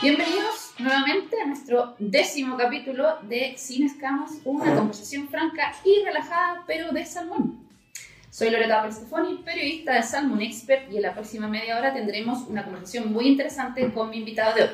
Bienvenidos nuevamente a nuestro décimo capítulo de Sin Escamas, una conversación franca y relajada, pero de salmón. Soy Loreta Stefani, periodista de Salmon Expert, y en la próxima media hora tendremos una conversación muy interesante con mi invitado de hoy.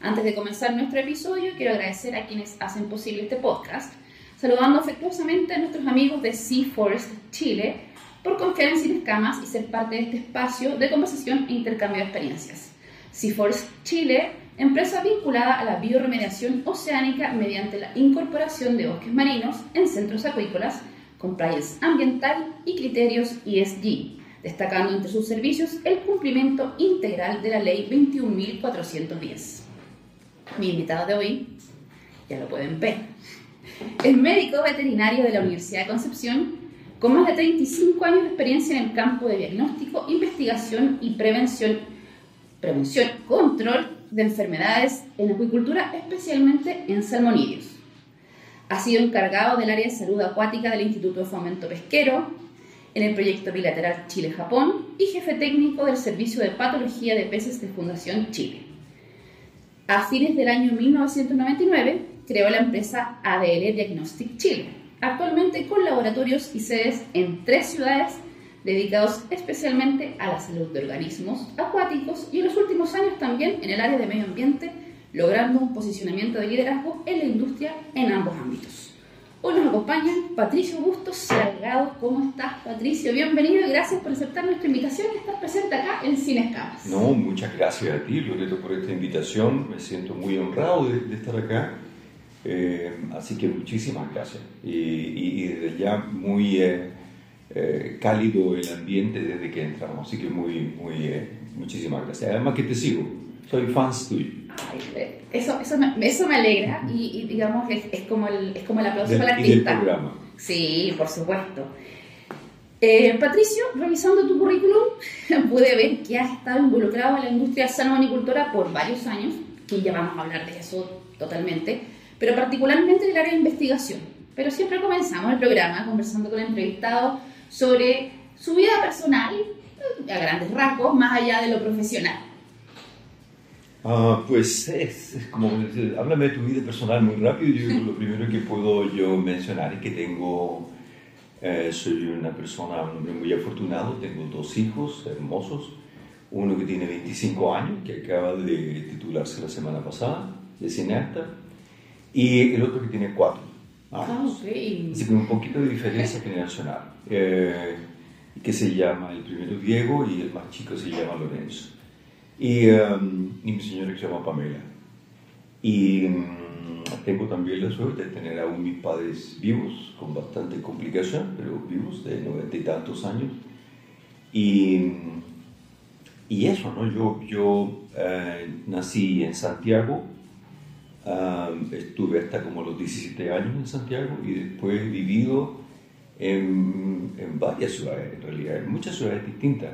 Antes de comenzar nuestro episodio, quiero agradecer a quienes hacen posible este podcast, saludando afectuosamente a nuestros amigos de Sea Forest Chile por confiar en Sin Escamas y ser parte de este espacio de conversación e intercambio de experiencias. Seaforce Chile, empresa vinculada a la bioremediación oceánica mediante la incorporación de bosques marinos en centros acuícolas, compliance ambiental y criterios ESG, destacando entre sus servicios el cumplimiento integral de la Ley 21.410. Mi invitado de hoy, ya lo pueden ver, es médico veterinario de la Universidad de Concepción, con más de 35 años de experiencia en el campo de diagnóstico, investigación y prevención prevención, control de enfermedades en acuicultura, especialmente en salmonidios. Ha sido encargado del área de salud acuática del Instituto de Fomento Pesquero, en el proyecto bilateral Chile-Japón y jefe técnico del Servicio de Patología de Peces de Fundación Chile. A fines del año 1999 creó la empresa ADL Diagnostic Chile, actualmente con laboratorios y sedes en tres ciudades dedicados especialmente a la salud de organismos acuáticos y en los últimos años también en el área de medio ambiente, logrando un posicionamiento de liderazgo en la industria en ambos ámbitos. Hoy nos acompaña Patricio Bustos Salgado. ¿Cómo estás, Patricio? Bienvenido y gracias por aceptar nuestra invitación y estar presente acá en Cine Escamas. No, muchas gracias a ti, Loreto, por esta invitación. Me siento muy honrado de, estar acá. Eh, así que muchísimas gracias. Y, y, desde ya muy... Eh, eh, cálido el ambiente desde que entramos. Así que muy, muy, eh, muchísimas gracias. Además que te sigo, soy fans tuyo. eso, eso, me, eso me alegra y, digamos es, es, como el, es como el aplauso para el artista. programa. Sí, por supuesto. Eh, Patricio, revisando tu currículum, pude ver que has estado involucrado en la industria salmonicultora por varios años, que ya vamos a hablar de eso totalmente, pero particularmente en el área de investigación. Pero siempre comenzamos el programa conversando con el entrevistado sobre su vida personal, a grandes rasgos, más allá de lo profesional. Ah, pues es, como, háblame de tu vida personal muy rápido. Yo lo primero que puedo yo mencionar es que tengo, eh, soy una persona, un hombre muy afortunado, tengo dos hijos hermosos, uno que tiene 25 años, que acaba de titularse la semana pasada, de cineasta, y el otro que tiene cuatro. Ah, okay. Así que un poquito de diferencia generacional eh, que se llama, el primero Diego y el más chico se llama Lorenzo. Y, um, y mi señora que se llama Pamela. Y um, tengo también la suerte de tener aún mis padres vivos, con bastante complicación, pero vivos, de noventa y tantos años. Y, y eso, ¿no? Yo, yo eh, nací en Santiago, um, estuve hasta como los 17 años en Santiago y después he vivido en, en, varias ciudades, en realidad, en muchas ciudades distintas.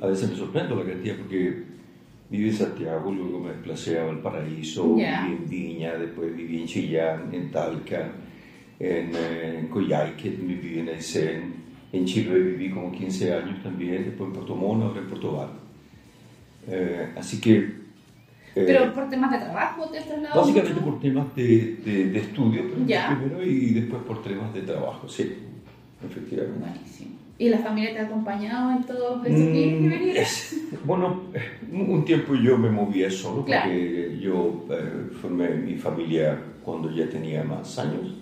A veces me sorprendo la cantidad porque viví en Santiago, luego me desplacé a Valparaíso, viví en Viña, después viví en Chillán, en Talca, en, eh, en Coyhaique, viví en Aysén, en Chile viví como 15 años también, después en Puerto Montt, ahora en Puerto Val. Eh, así que... Eh, ¿Pero por temas de trabajo te has trasladado? Básicamente por temas de, de, de estudio primero y después por temas de trabajo, sí, efectivamente. Buenísimo. ¿Y la familia te ha acompañado en todo ese mm, Bueno, un tiempo yo me movía solo porque yo eh, formé mi familia cuando ya tenía más años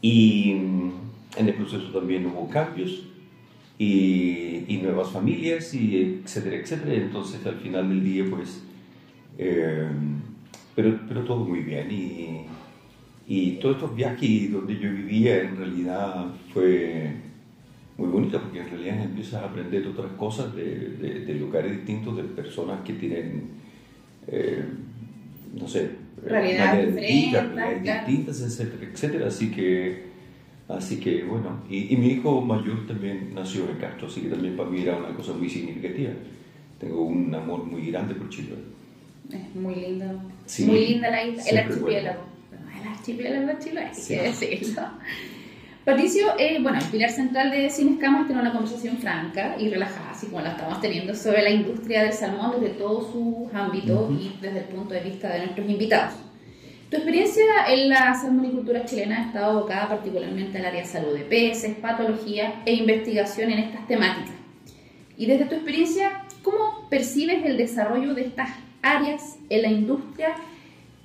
y mm, en el proceso también hubo cambios y, y, nuevas familias y etcétera, etcétera. Entonces al final del día pues eh, pero, pero todo muy bien y, y todos estos viajes donde yo vivía en realidad fue muy bonito porque en realidad empiezas a aprender otras cosas de, de, lugares distintos, de personas que tienen, eh, no sé, realidades diferentes, distintas, etcétera, etcétera. Así que, así que bueno, y, y, mi hijo mayor también nació en Castro, así que también para mí era una cosa muy significativa. Tengo un amor muy grande por Chile. Es muy lindo. muy linda la isla, el archipiélago. El archipiélago chileno, hay que decirlo. Patricio, eh, bueno, el pilar central de Sin Escamas es tener una conversación franca y relajada, así como la estamos teniendo, sobre la industria del salmón desde todos sus ámbitos y desde el punto de vista de nuestros invitados. Tu experiencia en la salmonicultura chilena ha estado abocada particularmente al área de salud de peces, patología e investigación en estas temáticas. Y desde tu experiencia, ¿cómo percibes el desarrollo de estas áreas en la industria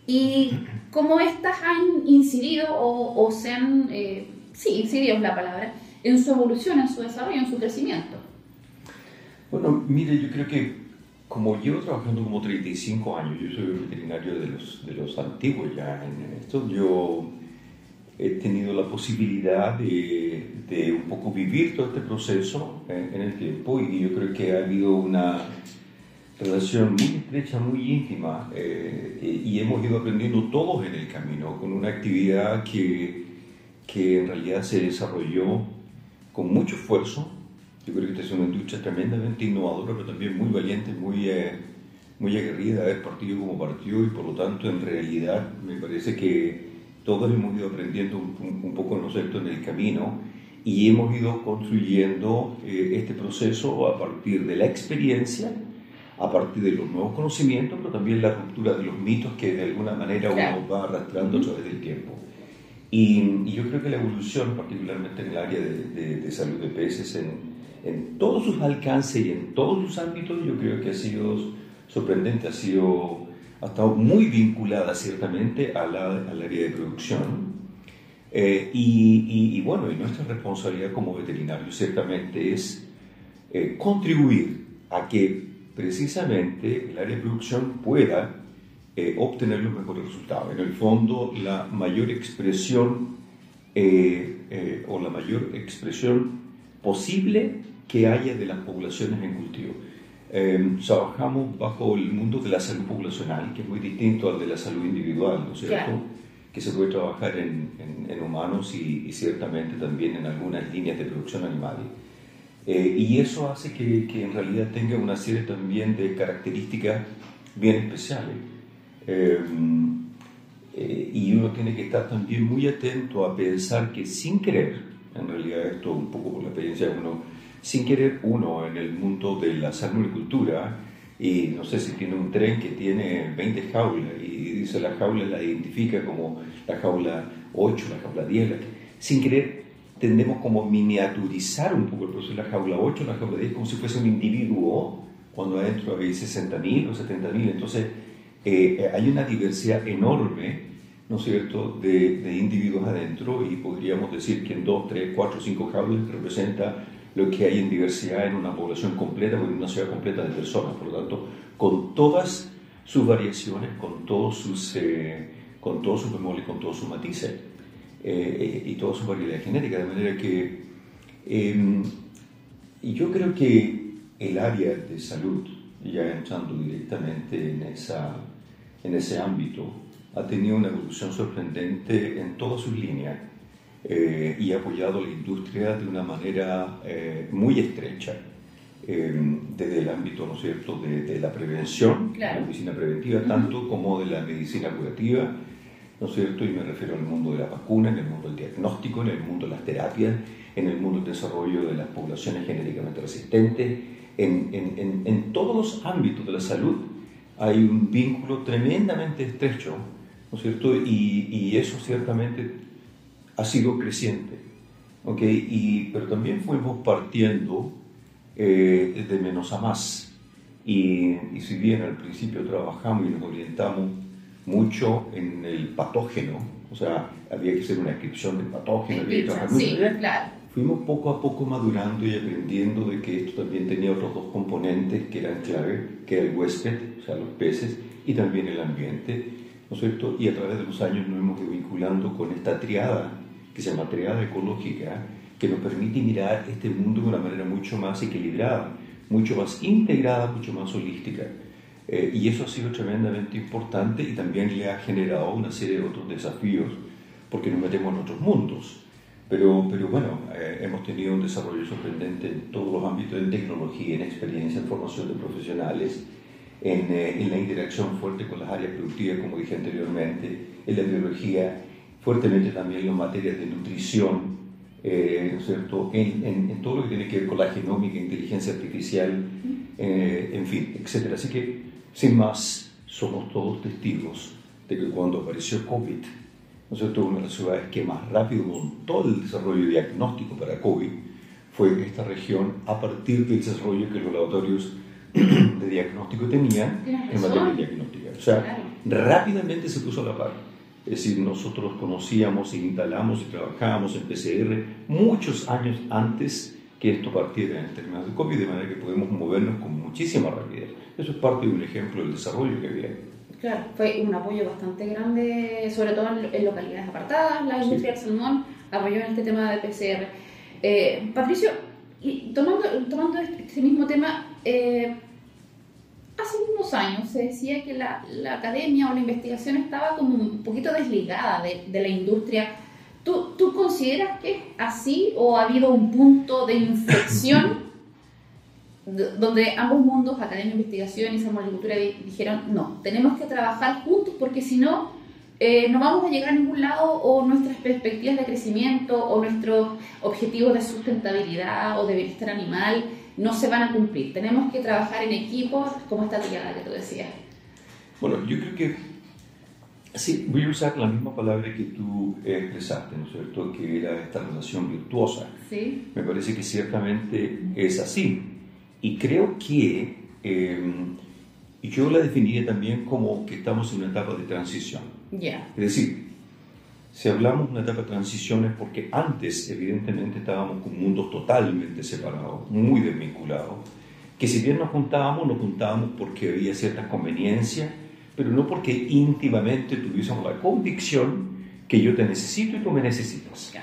y cómo éstas han incidido o, se han, eh, sí, incidido es la palabra, en su evolución, en su desarrollo, en su crecimiento? Bueno, mire, yo creo que como llevo trabajando como 35 años, yo soy veterinario de los, de los antiguos ya en esto, yo he tenido la posibilidad de, de un poco vivir todo este proceso en, el tiempo y yo creo que ha habido una relación muy estrecha, muy íntima eh, y hemos ido aprendiendo todos en el camino con una actividad que, que en realidad se desarrolló con mucho esfuerzo. Yo creo que esta es una industria tremendamente innovadora, pero también muy valiente, muy, eh, muy aguerrida, es partido como partido y por lo tanto en realidad me parece que todos hemos ido aprendiendo un, un poco nosotros en el camino y hemos ido construyendo eh, este proceso a partir de la experiencia, a partir de los nuevos conocimientos, pero también la ruptura de los mitos que de alguna manera uno va arrastrando a través del tiempo. Y, y, yo creo que la evolución, particularmente en el área de, de, salud de peces, en, en, todos sus alcances y en todos sus ámbitos, yo creo que ha sido sorprendente, ha sido ha estado muy vinculada ciertamente a la, al área de producción. Eh, y, y, bueno, y nuestra responsabilidad como veterinarios ciertamente es eh, contribuir a que precisamente el área de producción pueda eh, obtener los mejores resultados. En el fondo, la mayor expresión o la mayor expresión posible que haya de las poblaciones en cultivo. Em, trabajamos bajo el mundo de la salud poblacional, que es muy distinto al de la salud individual, ¿no es cierto? Que se puede trabajar en, en, humanos y, ciertamente también en algunas líneas de producción animal. Eh, y eso hace que, que, en realidad tenga una serie también de características bien especiales. Em, eh, y uno tiene que estar también muy atento a pensar que sin querer, en realidad esto un poco por la experiencia de uno, sin querer uno en el mundo de la salmonicultura, y no sé si tiene un tren que tiene 20 jaulas y dice la jaula la identifica como la jaula 8, la jaula 10, sin querer tendemos como miniaturizar un poco el proceso de la jaula 8, la jaula 10, como si fuese un individuo, cuando adentro hay 60.000 o 70.000, entonces eh, hay una diversidad enorme, ¿no es cierto?, de, de, individuos adentro y podríamos decir que en 2, 3, 4, 5 jaulas representa lo que hay en diversidad en una población completa, en una ciudad completa de personas, por lo tanto, con todas sus variaciones, con todos sus, eh, con todos sus memorias, con todos sus matices eh, y toda su variedad genética, de manera que em, y yo creo que el área de salud, ya entrando directamente en, esa, en ese ámbito, ha tenido una evolución sorprendente en todas sus líneas eh, y ha apoyado la industria de una manera eh, muy estrecha, eh, desde el ámbito, ¿no es cierto?, de, la prevención, la medicina preventiva, tanto como de la medicina curativa, ¿no es cierto?, y me refiero al mundo de la vacuna, en el mundo del diagnóstico, en el mundo de las terapias, en el mundo del desarrollo de las poblaciones genéticamente resistentes, en, en, en todos los ámbitos de la salud hay un vínculo tremendamente estrecho, ¿no es cierto? Y, y, eso ciertamente ha sido creciente. ¿okay? Y, pero también fuimos partiendo eh, de menos a más. Y, y, si bien al principio trabajamos y nos orientamos mucho en el patógeno, o sea, había que hacer una descripción del patógeno, sí, claro. fuimos poco a poco madurando y aprendiendo de que esto también tenía otros dos componentes que eran clave, que era el huésped, o sea, los peces, y también el ambiente, ¿no es cierto? Y a través de los años nos hemos ido vinculando con esta triada que se llama triada ecológica, que nos permite mirar este mundo de una manera mucho más equilibrada, mucho más integrada, mucho más holística. Eh, y eso ha sido tremendamente importante y también le ha generado una serie de otros desafíos, porque nos metemos en otros mundos. Pero, pero bueno, eh, hemos tenido un desarrollo sorprendente en todos los ámbitos, en tecnología, en experiencia, en formación de profesionales, en, eh, en la interacción fuerte con las áreas productivas, como dije anteriormente, en la biología, fuertemente también en materias de nutrición, eh, ¿cierto? En, en, todo lo que tiene que ver con la genómica, inteligencia artificial, eh, en fin, etc. Así que, sin más, somos todos testigos de que cuando apareció COVID, ¿no es cierto? una de las ciudades que más rápido montó el desarrollo diagnóstico para COVID fue esta región a partir del desarrollo que los laboratorios de diagnóstico tenían en materia diagnóstica. O sea, rápidamente se puso a la par. Es decir, nosotros conocíamos instalamos y trabajábamos en PCR muchos años antes que esto partiera en términos de COVID, de manera que podemos movernos con muchísima rapidez. Eso es parte de un ejemplo del desarrollo que había. Claro, fue un apoyo bastante grande, sobre todo en, localidades apartadas. La industria del salmón apoyó en este tema de PCR. Eh, Patricio, y tomando, tomando este mismo tema, eh, hace unos años se decía que la, la, academia o la investigación estaba como un poquito desligada de, de la industria. ¿Tú, ¿Tú, consideras que es así o ha habido un punto de inflexión donde ambos mundos, academia, investigación y salmonicultura, dijeron, no, tenemos que trabajar juntos porque si no, eh, no vamos a llegar a ningún lado o nuestras perspectivas de crecimiento o nuestros objetivos de sustentabilidad o de bienestar animal no se van a cumplir. Tenemos que trabajar en equipos como esta tirada que tú decías. Bueno, yo creo que sí, voy a usar la misma palabra que tú expresaste, ¿no es cierto? Que era esta relación virtuosa. Sí. Me parece que ciertamente es así. Y creo que eh, yo la definiría también como que estamos en una etapa de transición. Ya. Es decir, si hablamos de una etapa de transición es porque antes, evidentemente, estábamos con mundos totalmente separados, muy desvinculados, que si bien nos juntábamos, nos juntábamos porque había ciertas conveniencias, pero no porque íntimamente tuviésemos la convicción que yo te necesito y tú me necesitas.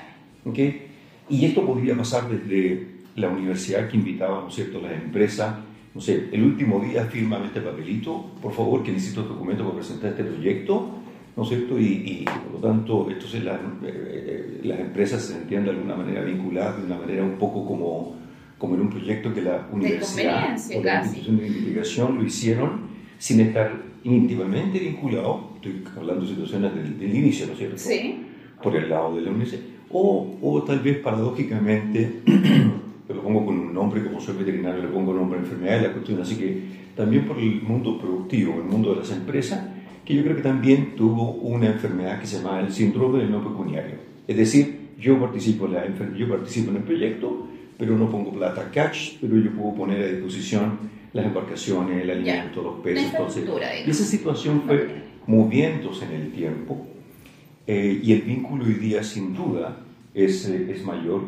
¿Okay? Y esto podría pasar desde la universidad que invitaba, ¿no es cierto?, las empresas, no sé, el último día firma este papelito, por favor, que necesito documento para presentar este proyecto, ¿no es cierto? Y, por lo tanto, entonces las, eh, las empresas se sentían de alguna manera vinculadas, de una manera un poco como, como en un proyecto que la universidad o la institución de investigación lo hicieron sin estar íntimamente vinculados, estoy hablando de situaciones del, inicio, ¿no es cierto? Sí. Por el lado de la universidad. O, o tal vez paradójicamente, lo pongo con un nombre, como soy veterinario, le pongo nombre a enfermedad y la cuestión, así que también por el mundo productivo, el mundo de las empresas, que yo creo que también tuvo una enfermedad que se llama el síndrome del no pecuniario. Es decir, yo participo en, la yo participo en el proyecto, pero no pongo plata cash, pero yo puedo poner a disposición las embarcaciones, el alimento, los peces. Entonces, y esa situación fue moviéndose en el tiempo eh, y el vínculo hoy día sin duda es, eh, es mayor.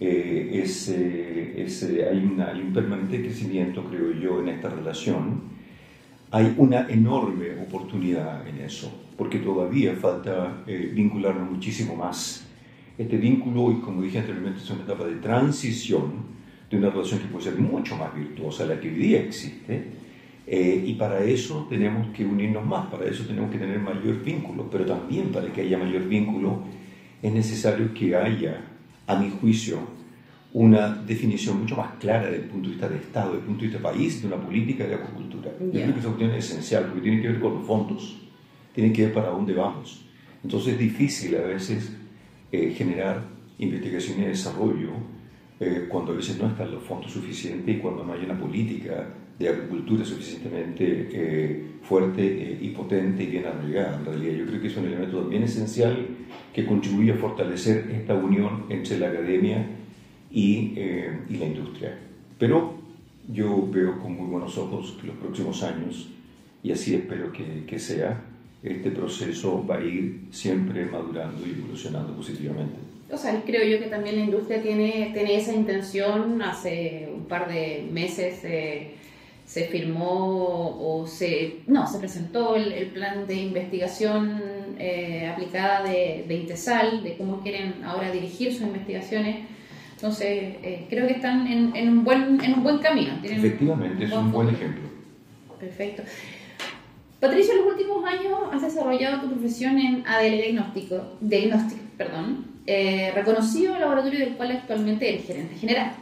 Eh, es, es, hay, una, hay un permanente crecimiento, creo yo, en esta relación hay una enorme oportunidad en eso, porque todavía falta eh, vincularnos muchísimo más. Este vínculo, y como dije anteriormente, es una etapa de transición de una relación que puede ser mucho más virtuosa, la que hoy día existe, eh, y para eso tenemos que unirnos más, para eso tenemos que tener mayor vínculo, pero también para que haya mayor vínculo es necesario que haya, a mi juicio, una definición mucho más clara desde el punto de vista de Estado, desde el punto de vista de país, de una política de acuicultura. Yo creo que esa cuestión es esencial porque tiene que ver con los fondos, tiene que ver para dónde vamos. Entonces es difícil a veces eh, generar investigación y desarrollo eh, cuando a veces no están los fondos suficientes y cuando no hay una política de agricultura suficientemente eh, fuerte y potente y bien arraigada. En realidad yo creo que es un elemento también esencial que contribuye a fortalecer esta unión entre la academia eh, y, la industria. Pero yo veo con muy buenos ojos que los próximos años, y así espero que, que sea, este proceso va a ir siempre madurando y evolucionando positivamente. Creo yo que también la industria tiene, tiene esa intención. Hace un par de meses eh, se firmó o se, no, se presentó el, el plan de investigación eh, aplicada de, de INTESAL, de cómo quieren ahora dirigir sus investigaciones entonces, eh, creo que están en, en, un buen, en un buen camino. Efectivamente, es un buen ejemplo. Perfecto. Patricio, en los últimos años has desarrollado tu profesión en ADL Diagnóstico, Diagnostic, perdón, eh, reconocido laboratorio del cual actualmente eres gerente general.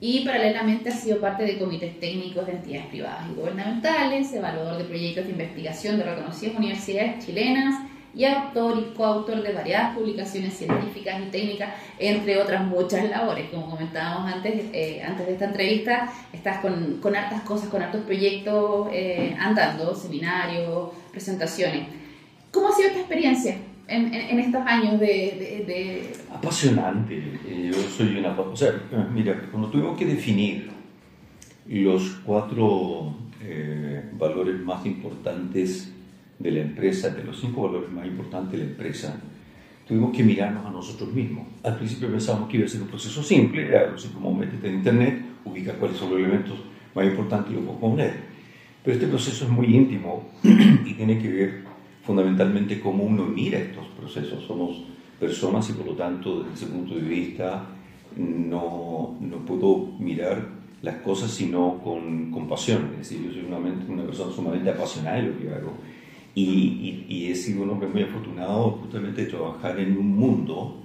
Y paralelamente has sido parte de comités técnicos de entidades privadas y gubernamentales, evaluador de proyectos de investigación de reconocidas universidades chilenas y autor y coautor de variadas publicaciones científicas y técnicas, entre otras muchas labores. Como comentábamos antes, eh, antes de esta entrevista, estás con, con hartas cosas, con hartos proyectos eh, andando, seminarios, presentaciones. ¿Cómo ha sido esta experiencia en, en, estos años de, de, Apasionante. Eh, yo soy una... O sea, mira, cuando tuvimos que definir los cuatro valores más importantes de la empresa, de los cinco valores más importantes de la empresa, tuvimos que mirarnos a nosotros mismos. Al principio pensábamos que iba a ser un proceso simple, era así como métete en internet, ubica cuáles son los elementos más importantes y los puedes poner. Pero este proceso es muy íntimo y tiene que ver fundamentalmente cómo uno mira estos procesos. Somos personas y por lo tanto desde ese punto de vista no, no puedo mirar las cosas sino con, con pasión. Es decir, yo soy una, una persona sumamente apasionada de lo que hago y, y, he sido un hombre muy afortunado justamente de trabajar en un mundo,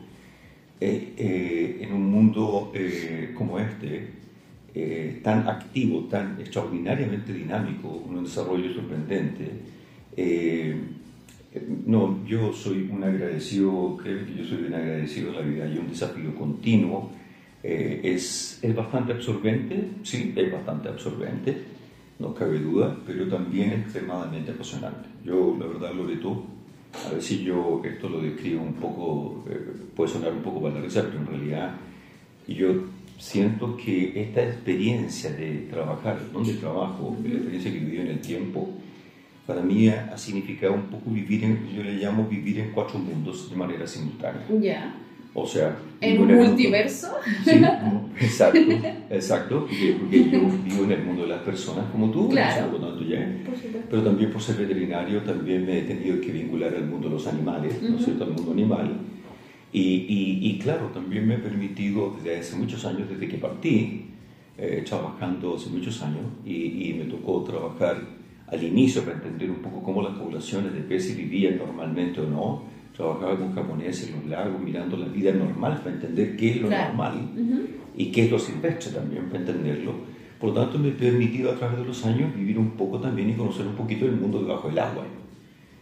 eh, eh, en un mundo eh, como este, tan activo, tan extraordinariamente dinámico, un desarrollo sorprendente. No, yo soy un agradecido, yo soy un agradecido a la vida y un desafío continuo. es, es bastante absorbente, sí, es bastante absorbente, no cabe duda, pero también extremadamente apasionante. Yo, la verdad, Loreto, a ver si yo esto lo describo un poco, eh, puede sonar un poco banalizado, pero en realidad yo siento que esta experiencia de trabajar, donde trabajo, la experiencia que viví en el tiempo, para mí ha significado un poco vivir en, yo le llamo vivir en cuatro mundos de manera simultánea. Ya. O sea... ¿En un multiverso? Sí, exacto, exacto, porque, yo vivo en el mundo de las personas como tú, claro. pero también por ser veterinario también me he tenido que vincular al mundo de los animales, ¿no es cierto?, al mundo animal. Y, y, y, claro, también me he permitido desde hace muchos años, desde que partí, eh, trabajando hace muchos años, y, y me tocó trabajar al inicio para entender un poco cómo las poblaciones de peces vivían normalmente o no, trabajaba con japoneses en los lagos, mirando la vida normal para entender qué es lo normal y qué es lo silvestre también para entenderlo. Por lo tanto, me he permitido a través de los años vivir un poco también y conocer un poquito el mundo debajo del agua.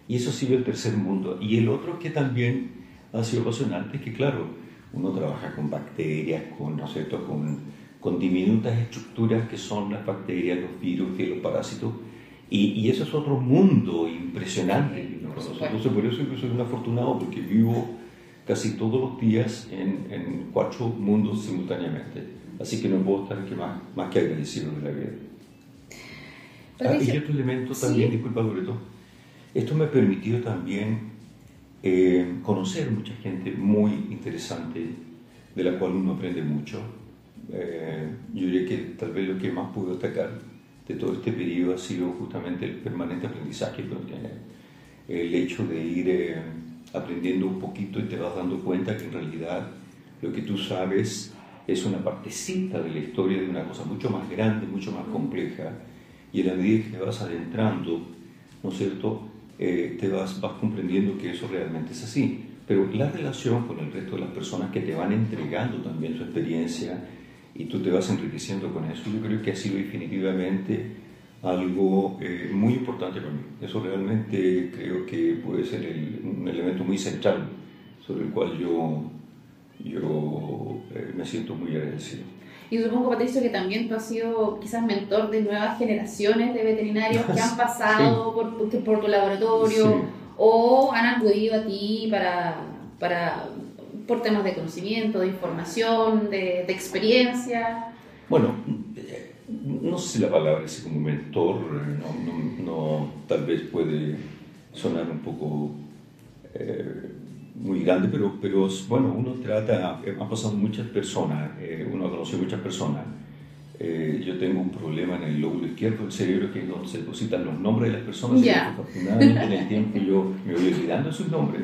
Y eso sido el tercer mundo. Y el otro que también ha sido apasionante es que, claro, uno trabaja con bacterias, con, ¿no con, con diminutas estructuras que son las bacterias, los virus y los parásitos. Y, y eso es otro mundo impresionante entonces, por eso yo soy un afortunado, porque vivo casi todos los días en, en cuatro mundos simultáneamente. Así que no puedo estar que más, más que agradecido de la vida. Ah, y otro elemento también, disculpa Loreto, esto me ha permitido también eh, conocer mucha gente muy interesante, de la cual uno aprende mucho. Eh, yo diría que tal vez lo que más puedo destacar de todo este periodo ha sido justamente el permanente aprendizaje que uno tiene el hecho de ir eh, aprendiendo un poquito y te vas dando cuenta que en realidad lo que tú sabes es una partecita de la historia de una cosa mucho más grande, mucho más compleja, y a la medida que te vas adentrando, ¿no es cierto?, eh, te vas, vas comprendiendo que eso realmente es así. Pero la relación con el resto de las personas que te van entregando también su experiencia y tú te vas enriqueciendo con eso, yo creo que ha sido definitivamente algo eh, muy importante para mí. Eso realmente creo que puede ser un elemento muy central sobre el cual yo, yo eh, me siento muy agradecido. Y supongo, Patricio, que también tú has sido quizás mentor de nuevas generaciones de veterinarios que han pasado por, por, tu laboratorio o han acudido a ti para, para, por temas de conocimiento, de información, de, de experiencia. Bueno, no sé si la palabra es como mentor, no, no, tal vez puede sonar un poco eh, muy grande, pero, pero bueno, uno trata, eh, ha pasado muchas personas, eh, uno ha conocido muchas personas. yo tengo un problema en el lóbulo izquierdo del cerebro que es donde se depositan los nombres de las personas. Yeah. afortunadamente en el tiempo yo me voy olvidando sus nombres,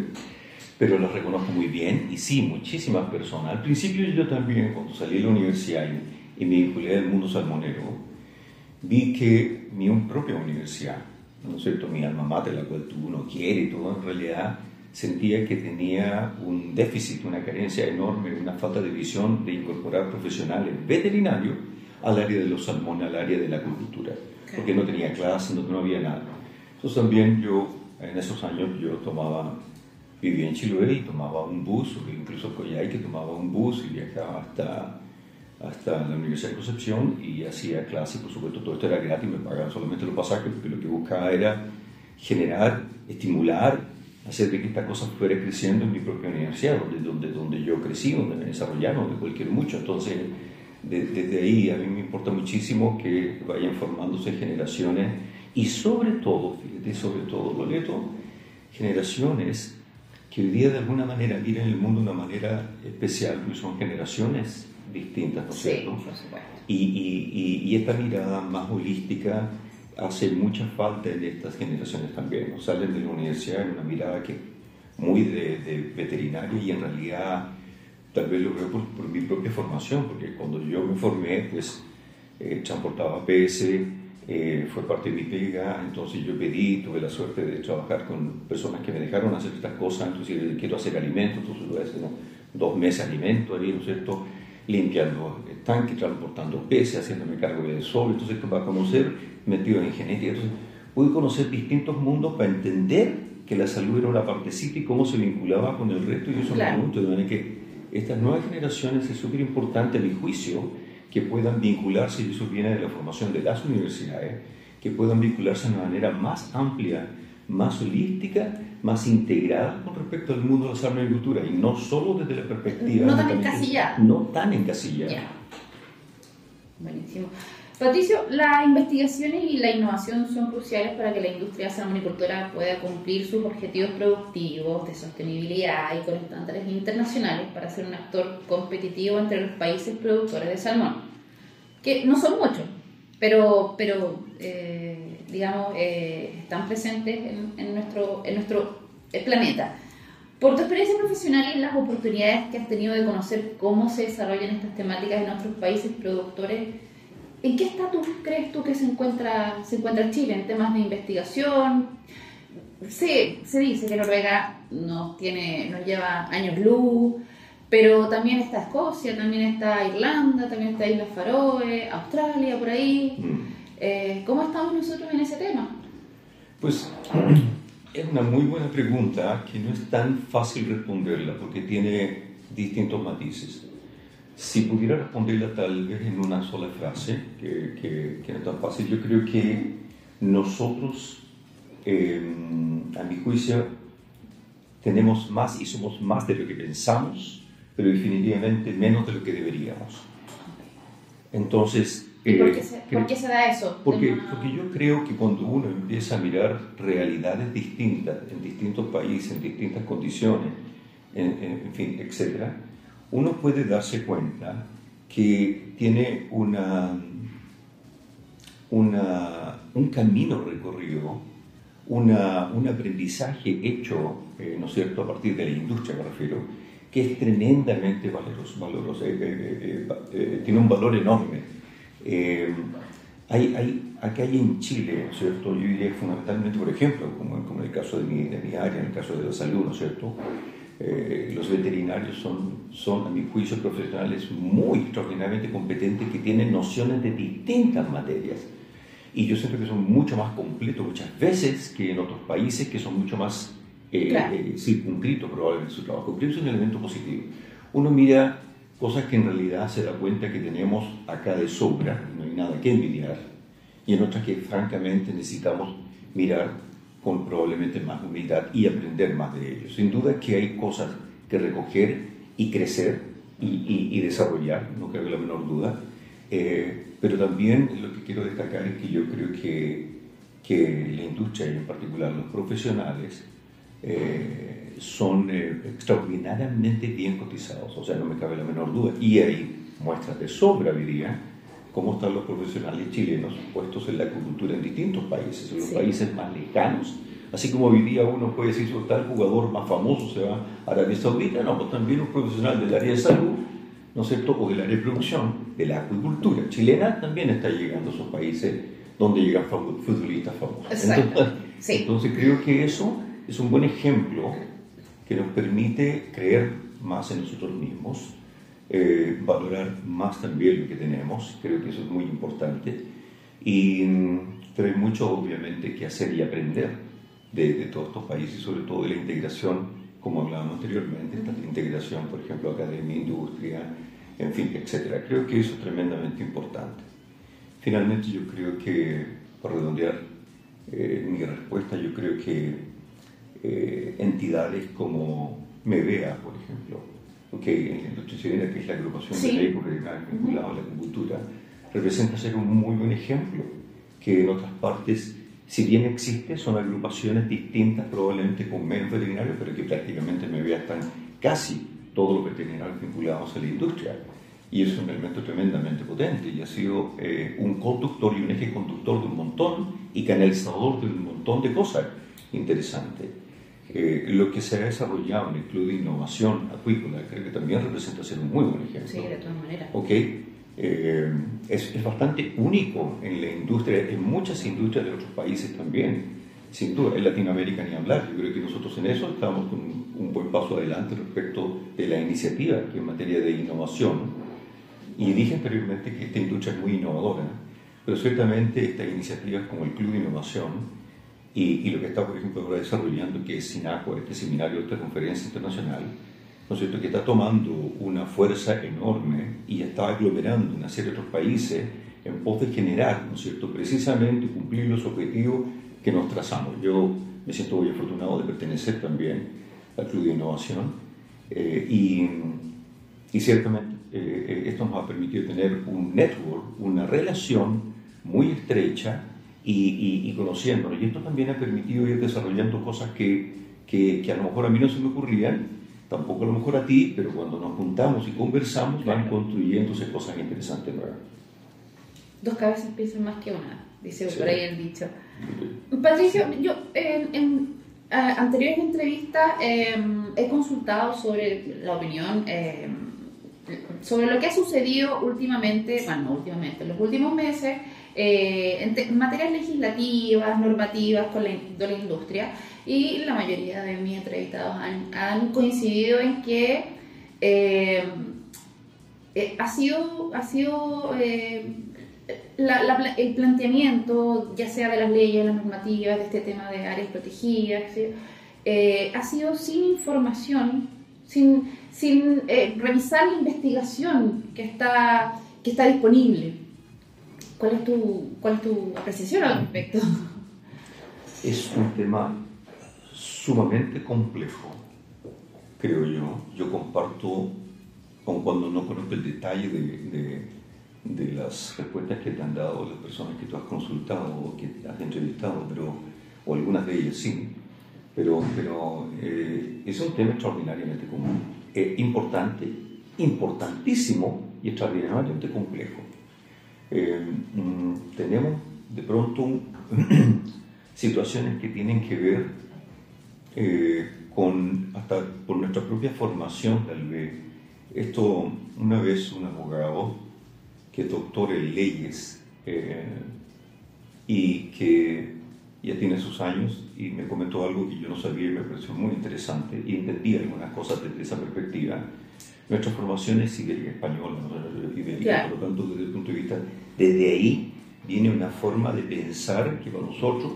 pero los reconozco muy bien y sí, muchísimas personas. Al principio yo también, cuando salí de la universidad, y me vinculé al mundo salmonero, vi que mi propia universidad, ¿no es cierto? mi alma mater, la cual tú no quieres, todo, en realidad sentía que tenía un déficit, una carencia enorme, una falta de visión de incorporar profesionales veterinarios al área de los salmones, al área de la agricultura, porque no tenía clases, no, no había nada. Entonces también yo, en esos años, yo tomaba vivía en Chiloé y tomaba un bus, o incluso Coyhai que tomaba un bus y viajaba hasta, hasta la Universidad de Concepción y hacía clases, por supuesto todo esto era gratis, me pagaban solamente los pasajes porque lo que buscaba era generar, estimular, hacer de que esta cosa fuera creciendo en mi propia universidad, donde, donde, donde yo crecí, donde me desarrollaron, donde cualquier mucho. Entonces, desde ahí a mí me importa muchísimo que vayan formándose generaciones y sobre todo, fíjate, sobre todo, Loreto, generaciones que hoy día de alguna manera miran el mundo de una manera especial, porque son generaciones distintas, ¿no es cierto? por supuesto. Y, y, y, esta mirada más holística hace mucha falta en estas generaciones también. ¿no? Salen de la universidad en una mirada que muy de, de veterinaria y en realidad tal vez lo veo por, por, mi propia formación, porque cuando yo me formé, pues eh, transportaba PS, eh, fue parte de mi pega, entonces yo pedí, tuve la suerte de trabajar con personas que me dejaron hacer estas cosas, entonces quiero hacer alimentos, entonces voy a hacer dos meses de alimento ahí, ¿no es cierto? Limpiando tanques, transportando peces, haciéndome cargo del sol, entonces para conocer, metido en genética, entonces pude conocer distintos mundos para entender que la salud era una partecita y cómo se vinculaba con el resto, y eso Claro. me gusta, de manera que estas nuevas generaciones es súper importante, a mi juicio, que puedan vincularse, y eso viene de la formación de las universidades, que puedan vincularse de una manera más amplia, más holística, más integrada con respecto al mundo de la salud y agricultura, y no solo desde la perspectiva... No tan encasillada. No tan encasillada. Ya. Buenísimo. Patricio, las investigaciones y la innovación son cruciales para que la industria salmonicultora pueda cumplir sus objetivos productivos de sostenibilidad y con estándares internacionales para ser un actor competitivo entre los países productores de salmón, que no son muchos, pero, pero eh, digamos, eh, están presentes en, nuestro, en nuestro planeta. Por tu experiencia profesional y las oportunidades que has tenido de conocer cómo se desarrollan estas temáticas en otros países productores, ¿en qué estatus crees tú que se encuentra, se encuentra Chile en temas de investigación? Sí, se dice que Noruega nos, tiene, nos lleva años luz, pero también está Escocia, también está Irlanda, también está Islas Faroe, Australia, por ahí. Mm. Eh, ¿Cómo estamos nosotros en ese tema? Pues es una muy buena pregunta que no es tan fácil responderla porque tiene distintos matices. Si pudiera responderla tal vez en una sola frase, que, que, que no es tan fácil, yo creo que nosotros, eh, a mi juicio, tenemos más y somos más de lo que pensamos, pero definitivamente menos de lo que deberíamos. Entonces, ¿Y por eh, qué se, creo- por qué se da eso? porque, porque yo creo que cuando uno empieza a mirar realidades distintas en distintos países, en distintas condiciones, en, en- en fin, etc., uno puede darse cuenta que tiene una, una, un camino recorrido, una, un aprendizaje hecho, eh, ¿no es cierto?, a partir de la industria me refiero, que es tremendamente valoroso, valoroso eh, eh, eh, eh, tiene un valor enorme. Eh, hay, hay, acá hay en Chile, ¿no es cierto? Yo diría fundamentalmente, por ejemplo, como, como en el caso de mi, de mi área, en el caso de la salud, ¿no es cierto? Eh, los veterinarios son, son, a mi juicio, profesionales muy extraordinariamente competentes que tienen nociones de distintas materias. Y yo siento que son mucho más completos muchas veces que en otros países que son mucho más eh, Claro. eh, circunscritos probablemente su trabajo. Creo que es un elemento positivo. Uno mira cosas que en realidad se da cuenta que tenemos acá de sobra, no hay nada que envidiar, y en otras que francamente necesitamos mirar con probablemente más humildad y aprender más de ellos. Sin duda que hay cosas que recoger y crecer y, y- y desarrollar, no cabe la menor duda, Eh, pero también lo que quiero destacar es que yo creo que, que la industria y en particular los profesionales eh, son eh, extraordinariamente bien cotizados, o sea, no me cabe la menor duda. Y hay muestras de sobra día cómo están los profesionales chilenos puestos en la agricultura en distintos países, en los Sí. países más lejanos. Así como hoy día uno puede decir, "Oh, tal jugador más famoso se va a Arabia Saudita, no, pues también un profesional del área de salud, ¿no es cierto?, o del área de producción, de la acuicultura chilena, también está llegando a esos países donde llegan futbolistas famosos. Exacto. Entonces, Sí. entonces creo que eso es un buen ejemplo que nos permite creer más en nosotros mismos, eh, valorar más también lo que tenemos, creo que eso es muy importante, y, mm, pero hay mucho obviamente que hacer y aprender de, de todos estos países, sobre todo de la integración como hablábamos anteriormente, esta integración, por ejemplo, academia, industria, en fin, etcétera. Creo que eso es tremendamente importante. Finalmente, yo creo que, para redondear eh, mi respuesta, yo creo que eh, entidades como MEVEA, por ejemplo, que en la industria que es la agrupación de ley vinculada a la agricultura, representa ser un muy buen ejemplo, que en otras partes, si bien existe, son agrupaciones distintas, probablemente con menos veterinarios, pero que prácticamente MEVEA están casi todos los veterinarios vinculados a la industria. Y es un elemento tremendamente potente y ha sido eh, un conductor y un eje conductor de un montón y canalizador de un montón de cosas interesantes. Eh, lo que se ha desarrollado en el Club de Innovación Acuícola creo que también representa ser un muy buen ejemplo. Sí, de todas maneras. Ok, eh, es, es, bastante único en la industria, en muchas industrias de otros países también. Sin duda, en Latinoamérica ni hablar. Yo creo que nosotros en eso estamos con un, buen paso adelante respecto de la iniciativa que en materia de innovación. Y dije anteriormente que esta industria es muy innovadora, pero ciertamente estas iniciativas como el Club de Innovación y, lo que está, por ejemplo, ahora desarrollando, que es SINACO, este seminario, esta conferencia internacional, ¿no es cierto?, que está tomando una fuerza enorme y está aglomerando una serie de otros países en pos de generar, ¿no es cierto?, precisamente cumplir los objetivos que nos trazamos. Yo me siento muy afortunado de pertenecer también al Club de Innovación eh, y, y, ciertamente eh, esto nos ha permitido tener un network, una relación muy estrecha y, y, conociéndonos. Y esto también ha permitido ir desarrollando cosas que, que, que, a lo mejor a mí no se me ocurrían, tampoco a lo mejor a ti, pero cuando nos juntamos y conversamos van construyéndose cosas interesantes nuevas. Dos cabezas piensan más que una, dice por ahí el dicho. Patricio, yo en, en anteriores entrevistas em, he consultado sobre la opinión em, sobre lo que ha sucedido últimamente, bueno, no últimamente, en los últimos meses eh, en, materias legislativas, normativas con la, la, industria y la mayoría de mis entrevistados han, coincidido en que eh, eh, ha sido, ha sido el planteamiento, ya sea de las leyes, las normativas, de este tema de áreas protegidas, ha sido sin información, sin, sin revisar la investigación que está, que está disponible. ¿Cuál es tu, cuál es tu apreciación al respecto? Es un tema sumamente complejo, creo yo. Yo comparto, con cuando no conozco el detalle de, de, las respuestas que te han dado las personas que tú has consultado o que has entrevistado, pero, o algunas de ellas sí, pero, pero eh, es un tema extraordinariamente común, eh, importante, importantísimo y extraordinariamente complejo. Eh, mm, tenemos de pronto situaciones que tienen que ver eh, con hasta por nuestra propia formación tal vez. Esto una vez un abogado que es doctor en leyes eh, y que ya tiene sus años y me comentó algo que yo no sabía y me pareció muy interesante y entendí algunas cosas desde esa perspectiva nuestra formación es española, ibérica, por lo tanto, desde el punto de vista, desde ahí viene una forma de pensar que para nosotros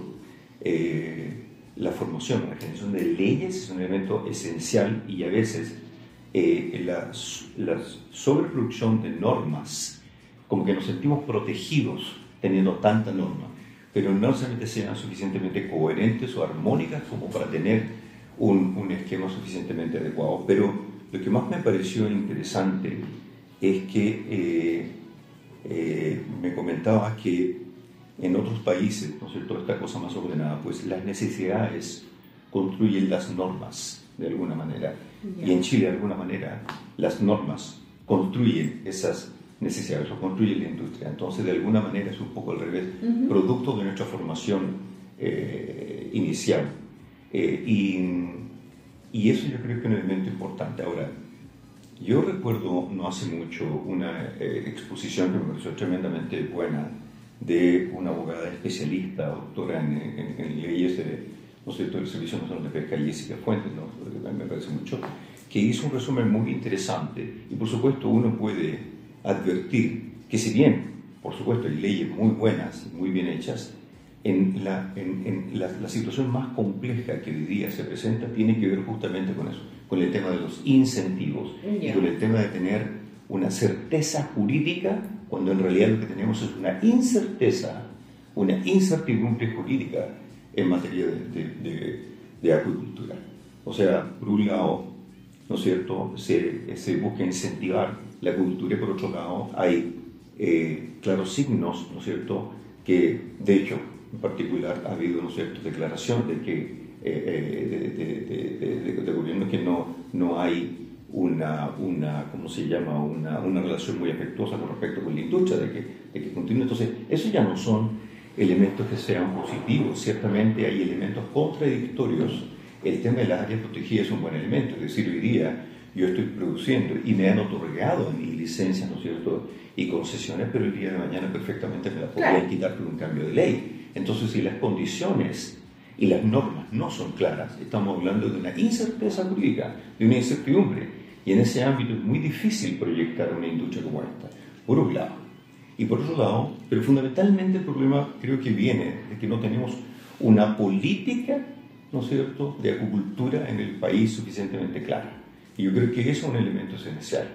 eh, la formación, la generación de leyes es un elemento esencial y a veces eh, la, la, sobreproducción de normas, como que nos sentimos protegidos teniendo tanta norma, pero no solamente sean suficientemente coherentes o armónicas como para tener un, un esquema suficientemente adecuado, pero lo que más me pareció interesante es que eh, eh, me comentaba que en otros países, ¿no es cierto?, esta cosa más ordenada, pues las necesidades construyen las normas de alguna manera. Y en Chile, de alguna manera, las normas construyen esas necesidades o construyen la industria. Entonces, de alguna manera es un poco al revés, producto de nuestra formación eh, inicial. y y eso yo creo que es un elemento importante. Ahora, yo recuerdo no hace mucho una eh, exposición que me pareció tremendamente buena de una abogada especialista, doctora en, en, leyes de, no sé, del Servicio Nacional de Pesca, Jessica Fuentes, ¿no? me parece mucho, que hizo un resumen muy interesante y por supuesto uno puede advertir que si bien, por supuesto, hay leyes muy buenas y muy bien hechas, en, la, en, la, la, situación más compleja que hoy día se presenta tiene que ver justamente con eso, con el tema de los incentivos y con el tema de tener una certeza jurídica cuando en realidad lo que tenemos es una incerteza, una incertidumbre jurídica en materia de, de, de, acuicultura. O sea, por un lado, ¿no es cierto?, se, se busca incentivar la cultura y por otro lado hay eh, claros signos, ¿no es cierto?, que de hecho en particular ha habido, ¿no cierto?, declaración de que eh, eh, de, gobierno que no, no hay una, una, ¿cómo se llama?, una, una relación muy afectuosa con respecto con la industria, de que, de que continúe. Entonces, eso ya no son elementos que sean positivos, ciertamente hay elementos contradictorios. El tema de las áreas protegidas es un buen elemento, es decir, hoy día yo estoy produciendo y me han otorgado mi licencia, ¿no es cierto?, y concesiones, pero el día de mañana perfectamente me la podrían quitar por un cambio de ley. Entonces, si las condiciones y las normas no son claras, estamos hablando de una incerteza jurídica, de una incertidumbre. Y en ese ámbito es muy difícil proyectar una industria como esta, por un lado. Y por otro lado, pero fundamentalmente el problema creo que viene de que no tenemos una política, ¿no es cierto?, de acuicultura en el país suficientemente clara. Y yo creo que eso es un elemento esencial.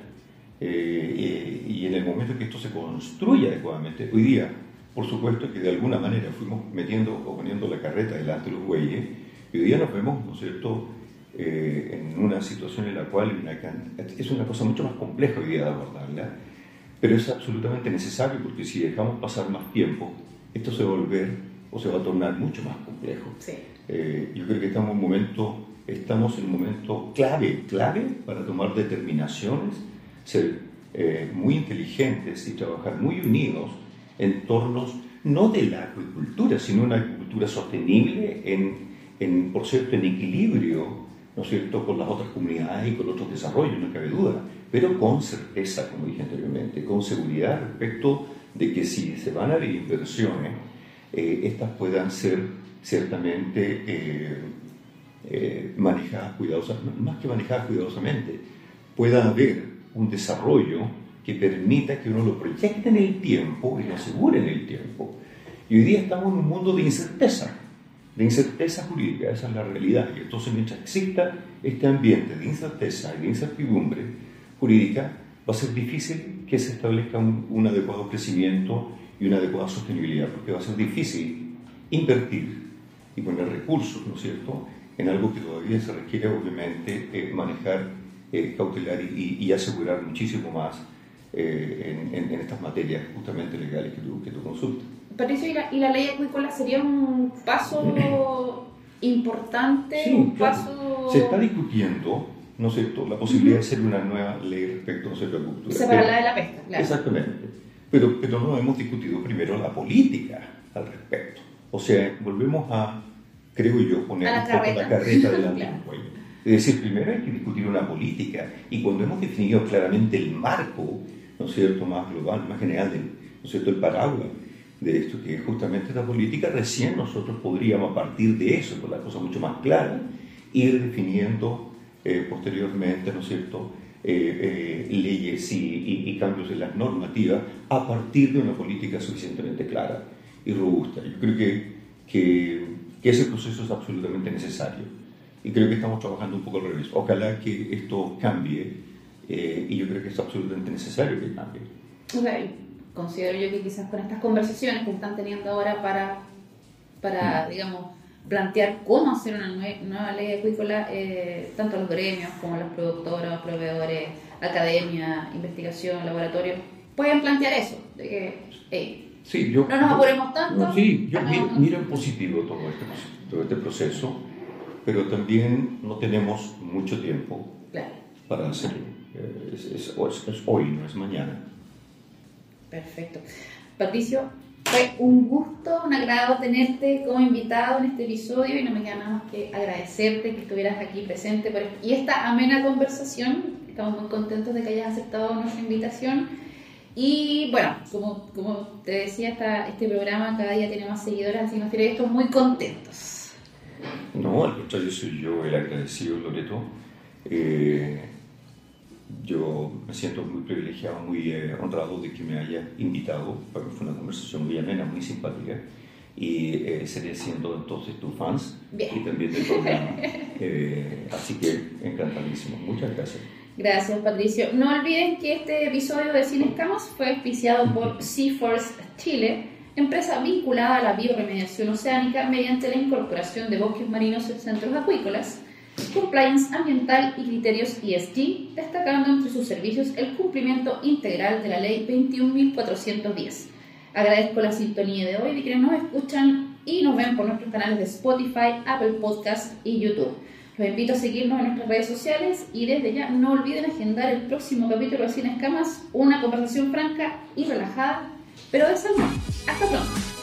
Eh, y en el momento que esto se construya adecuadamente, hoy día, por supuesto que de alguna manera fuimos metiendo o poniendo la carreta delante de los bueyes, y hoy día nos vemos, ¿no es cierto?, eh, en una situación en la cual es una cosa mucho más compleja hoy día de abordarla, pero es absolutamente necesario porque si dejamos pasar más tiempo, esto se va a volver o se va a tornar mucho más complejo. Eh, yo creo que estamos en un momento, estamos en un momento clave, clave para tomar determinaciones, ser eh, muy inteligentes y trabajar muy unidos en torno no de la agricultura, sino una agricultura sostenible, en, en, por cierto, en equilibrio ¿no cierto?, con las otras comunidades y con otros desarrollos, no cabe duda, pero con certeza, como dije anteriormente, con seguridad respecto de que si se van a haber inversiones, eh, estas puedan ser ciertamente eh, eh, manejadas cuidadosamente, más que manejadas cuidadosamente, pueda haber un desarrollo que permita que uno lo proyecte en el tiempo y lo asegure en el tiempo. Y hoy día estamos en un mundo de incerteza de incerteza jurídica, esa es la realidad. Y entonces mientras exista este ambiente de incerteza y de incertidumbre jurídica, va a ser difícil que se establezca un, adecuado crecimiento y una adecuada sostenibilidad, porque va a ser difícil invertir y poner recursos, ¿no es cierto?, en algo que todavía se requiere obviamente eh, manejar, eh, cautelar y, asegurar muchísimo más eh, en, estas materias justamente legales que tú, que tú consultas. Patricio, ¿y la, ley acuícola sería un paso importante? un paso... Se está discutiendo, ¿no es cierto?, la posibilidad de hacer una nueva ley respecto a la agricultura. Separarla de la pesca, claro. Exactamente. Pero, pero no hemos discutido primero la política al respecto. O sea, volvemos a, creo yo, poner la poco la carreta delante del cuello. Es decir, primero hay que discutir una política y cuando hemos definido claramente el marco, ¿no es cierto?, más global, más general, ¿no es cierto?, el paraguas de esto, que es justamente esta política, recién nosotros podríamos a partir de eso, con la cosa mucho más clara, ir definiendo eh, posteriormente, ¿no es cierto?, eh, eh, leyes y, cambios en las normativas a partir de una política suficientemente clara y robusta. Yo creo que, que, que ese proceso es absolutamente necesario y creo que estamos trabajando un poco al revés. Ojalá que esto cambie y yo creo que es absolutamente necesario que cambie. Okay considero yo que quizás con estas conversaciones que están teniendo ahora para, para mm. digamos, plantear cómo hacer una nueva ley acuícola, eh, tanto los gremios como los productores, proveedores, academia, investigación, laboratorio, pueden plantear eso, de que sí, yo, no nos apuremos tanto. sí, yo miro, en positivo todo este, todo este proceso, pero también no tenemos mucho tiempo para hacerlo. Es hoy, no es mañana. Perfecto. Patricio, fue un gusto, un agrado tenerte como invitado en este episodio y no me queda nada más que agradecerte que estuvieras aquí presente por y esta amena conversación. Estamos muy contentos de que hayas aceptado nuestra invitación. Y bueno, como, como te decía, esta, este programa cada día tiene más seguidores, así nos tiene esto muy contentos. No, al contrario, soy yo el agradecido, Loreto. Eh, yo me siento muy privilegiado, muy eh, honrado de que me haya invitado, porque fue una conversación muy amena, muy simpática. y eh, seguiré siendo entonces tu fans Bien. y también del programa. Eh, así que encantadísimo. Muchas gracias. Gracias, Patricio. No olviden que este episodio de Cine Escamas fue auspiciado por Seaforce Chile, empresa vinculada a la bioremediación oceánica mediante la incorporación de bosques marinos en centros acuícolas, compliance ambiental y criterios ESG, destacando entre sus servicios el cumplimiento integral de la Ley 21.410. Agradezco la sintonía de hoy de quienes nos escuchan y nos ven por nuestros canales de Spotify, Apple Podcast y YouTube. Los invito a seguirnos en nuestras redes sociales y desde ya no olviden agendar el próximo capítulo de Cine Escamas, una conversación franca y relajada, pero de salud. Hasta pronto.